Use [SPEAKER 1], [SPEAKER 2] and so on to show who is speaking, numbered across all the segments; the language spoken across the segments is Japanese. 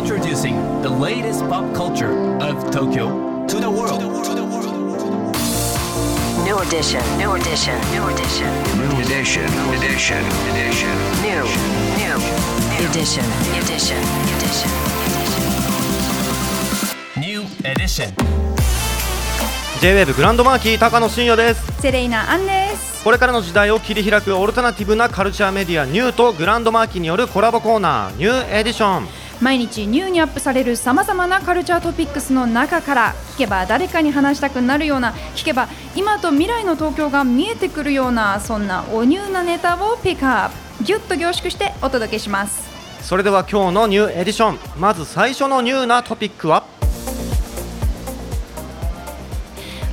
[SPEAKER 1] Introducing the latest pop culture of Tokyo to the world.
[SPEAKER 2] New edition, new edition, new edition,
[SPEAKER 3] New edition, edition, edition.
[SPEAKER 2] new, new, edition, edition, edition.
[SPEAKER 1] New edition.
[SPEAKER 4] J-WAVE グランドマーキー高野真也です
[SPEAKER 5] セレイナアンです
[SPEAKER 4] これからの時代を切り開くオルタナティブなカルチャーメディアニューとグランドマーキーによるコラボコーナーニューエディション
[SPEAKER 5] 毎日ニューにアップされるさまざまなカルチャートピックスの中から聞けば誰かに話したくなるような聞けば今と未来の東京が見えてくるようなそんなおニューなネタをピックアップ。ギュッと凝縮してお届けします。
[SPEAKER 4] それでは今日のニューエディション。まず最初のニューなトピックは？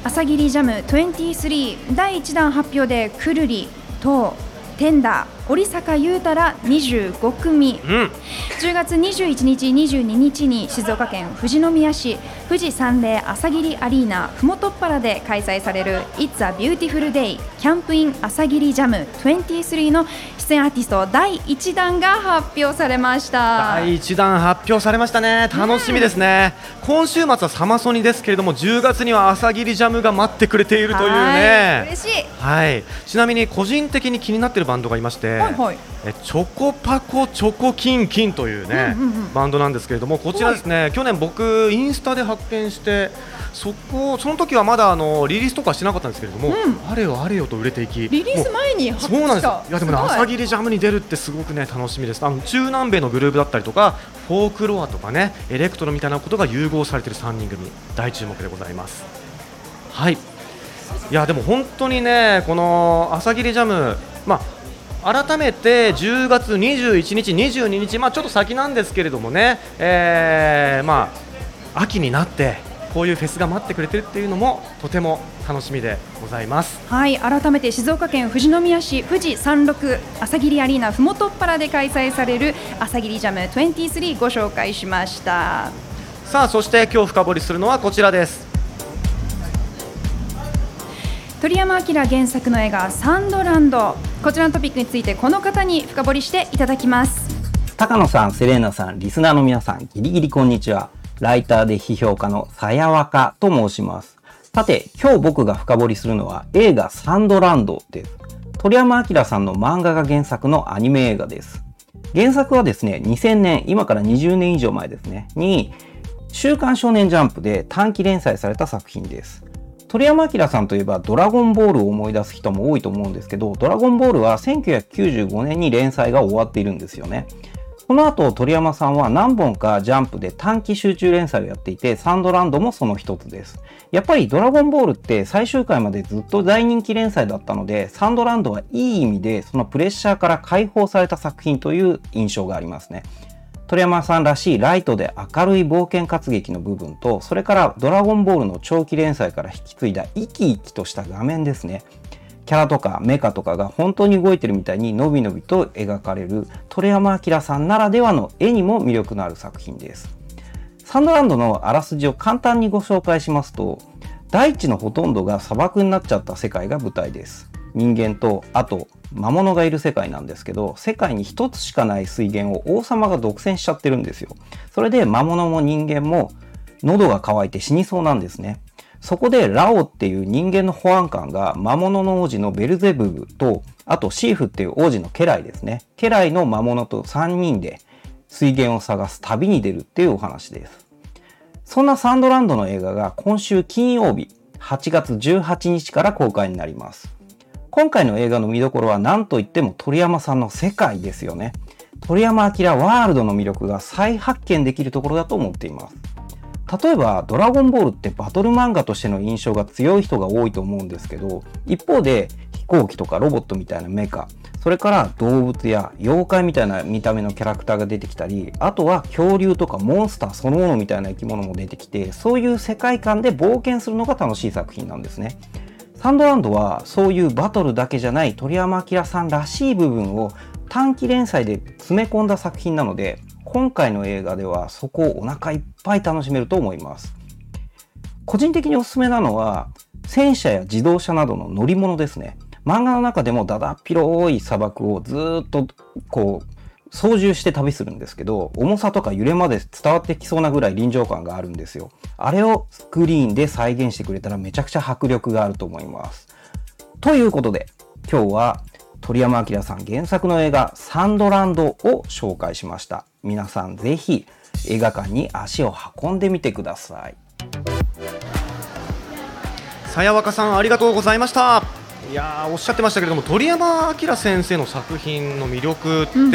[SPEAKER 5] 朝霧ジャム23第1弾発表でくるりとテンダー織坂優太ら25組。
[SPEAKER 4] うん。
[SPEAKER 5] 10月21日、22日に静岡県富士宮市富士山霊朝霧アリーナふもとっぱらで開催される It's a Beautiful Day キャンプイン朝霧ジャム23の出演アーティスト第1弾が発表されました。
[SPEAKER 4] 第1弾発表されましたね。楽しみですね、今週末はサマソニですけれども10月には朝霧ジャムが待ってくれているという
[SPEAKER 5] はい。
[SPEAKER 4] ね
[SPEAKER 5] 嬉しい。
[SPEAKER 4] はい。ちなみに個人的に気になっているバンドがいまして、
[SPEAKER 5] はいはい。
[SPEAKER 4] えチョコパコチョコキンキンというね、
[SPEAKER 5] うんうんうん。
[SPEAKER 4] バンドなんですけれどもこちらですね去年僕インスタで発見してそこその時はまだあのリリースとかしてなかったんですけれども、
[SPEAKER 5] うん。
[SPEAKER 4] あれよあれよと売れていき
[SPEAKER 5] リリース前に発
[SPEAKER 4] そうなんです
[SPEAKER 5] した
[SPEAKER 4] よい。やでもね朝霧ジャムに出るってすごくね楽しみです。あの中南米のグループだったりとかフォークロアとかねエレクトロみたいなことが融合されている3人組大注目でございます。はい。いやでも本当にねこの朝霧ジャムまあ改めて10月21日、22日、まあ、ちょっと先なんですけれどもね、えーまあ、秋になってこういうフェスが待ってくれてるっていうのもとても楽しみでございます。
[SPEAKER 5] はい、改めて静岡県富士宮市富士山麓朝霧アリーナふもとっぱらで開催される朝霧ジャム23ご紹介しました。
[SPEAKER 4] さあそして今日深掘りするのはこちらです
[SPEAKER 5] 鳥山明原作の映画サンドランドこちらのトピックについてこの方に深掘りしていただきます
[SPEAKER 6] 高野さん、セレーナさん、リスナーの皆さん、ギリギリこんにちは。ライターで批評家のさやわかと申します。さて、今日僕が深掘りするのは映画サンドランドです。鳥山明さんの漫画が原作のアニメ映画です。原作はですね、2000年、今から20年以上前ですね、に、週刊少年ジャンプで短期連載された作品です。鳥山明さんといえばドラゴンボールを思い出す人も多いと思うんですけど、ドラゴンボールは1995年に連載が終わっているんですよね。この後鳥山さんは何本かジャンプで短期集中連載をやっていて、サンドランドもその一つです。やっぱりドラゴンボールって最終回までずっと大人気連載だったので、サンドランドはいい意味でそのプレッシャーから解放された作品という印象がありますね。鳥山さんらしいライトで明るい冒険活劇の部分と、それからドラゴンボールの長期連載から引き継いだ生き生きとした画面ですね。キャラとかメカとかが本当に動いてるみたいにのびのびと描かれる鳥山明さんならではの絵にも魅力のある作品です。サンドランドのあらすじを簡単にご紹介しますと、大地のほとんどが砂漠になっちゃった世界が舞台です。人間と、あと、魔物がいる世界なんですけど、世界に一つしかない水源を王様が独占しちゃってるんですよ。それで魔物も人間も喉が渇いて死にそうなんですね。そこでラオっていう人間の保安官が魔物の王子のベルゼブブと、あとシーフっていう王子の家来ですね。家来の魔物と3人で水源を探す旅に出るっていうお話です。そんなサンドランドの映画が今週金曜日8月18日から公開になります。今回の映画の見どころは何といっても鳥山さんの世界ですよね。鳥山明ワールドの魅力が再発見できるところだと思っています。例えば、ドラゴンボールってバトル漫画としての印象が強い人が多いと思うんですけど、一方で飛行機とかロボットみたいなメカ、それから動物や妖怪みたいな見た目のキャラクターが出てきたり、あとは恐竜とかモンスターそのものみたいな生き物も出てきて、そういう世界観で冒険するのが楽しい作品なんですね。サンドランドはそういうバトルだけじゃない鳥山明さんらしい部分を短期連載で詰め込んだ作品なので今回の映画ではそこをお腹いっぱい楽しめると思います。個人的におすすめなのは戦車や自動車などの乗り物ですね。漫画の中でもだだっ広い砂漠をずっとこう操縦して旅するんですけど、重さとか揺れまで伝わってきそうなぐらい臨場感があるんですよ。あれをスクリーンで再現してくれたらめちゃくちゃ迫力があると思います。ということで、今日は鳥山明さん原作の映画サンドランドを紹介しました。皆さんぜひ映画館に足を運んでみてください。
[SPEAKER 4] さやわかさんありがとうございましたいやーおっしゃってましたけれども鳥山明先生の作品の魅力って、
[SPEAKER 5] うん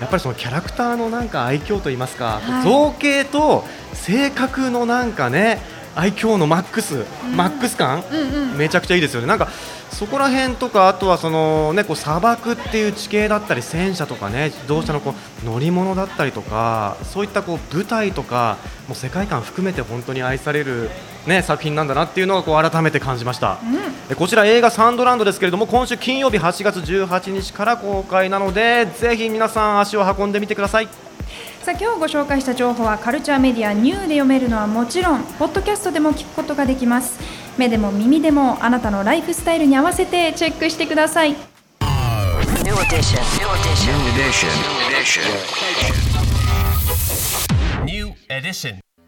[SPEAKER 4] やっぱりそのキャラクターのなんか愛嬌といいますか、
[SPEAKER 5] はい。
[SPEAKER 4] 造形と性格のなんかね愛嬌のマックス、マックス感、
[SPEAKER 5] うんうん。
[SPEAKER 4] めちゃくちゃいいですよね。なんかそこら辺とかあとはそのねこう砂漠っていう地形だったり戦車とかね自動車のこう乗り物だったりとかそういったこう舞台とかもう世界観含めて本当に愛されるね作品なんだなっていうのをこう改めて感じました。えこちら映画サンドランドですけれども今週金曜日8月18日から公開なのでぜひ皆さん足を運んでみてください。
[SPEAKER 5] さあ今日ご紹介した情報はカルチャーメディアニューで読めるのはもちろんポッドキャストでも聞くことができます目でも耳でもあなたのライフスタイルに合わせてチェックしてください
[SPEAKER 2] New edition. New edition.
[SPEAKER 3] New edition.
[SPEAKER 1] New edition.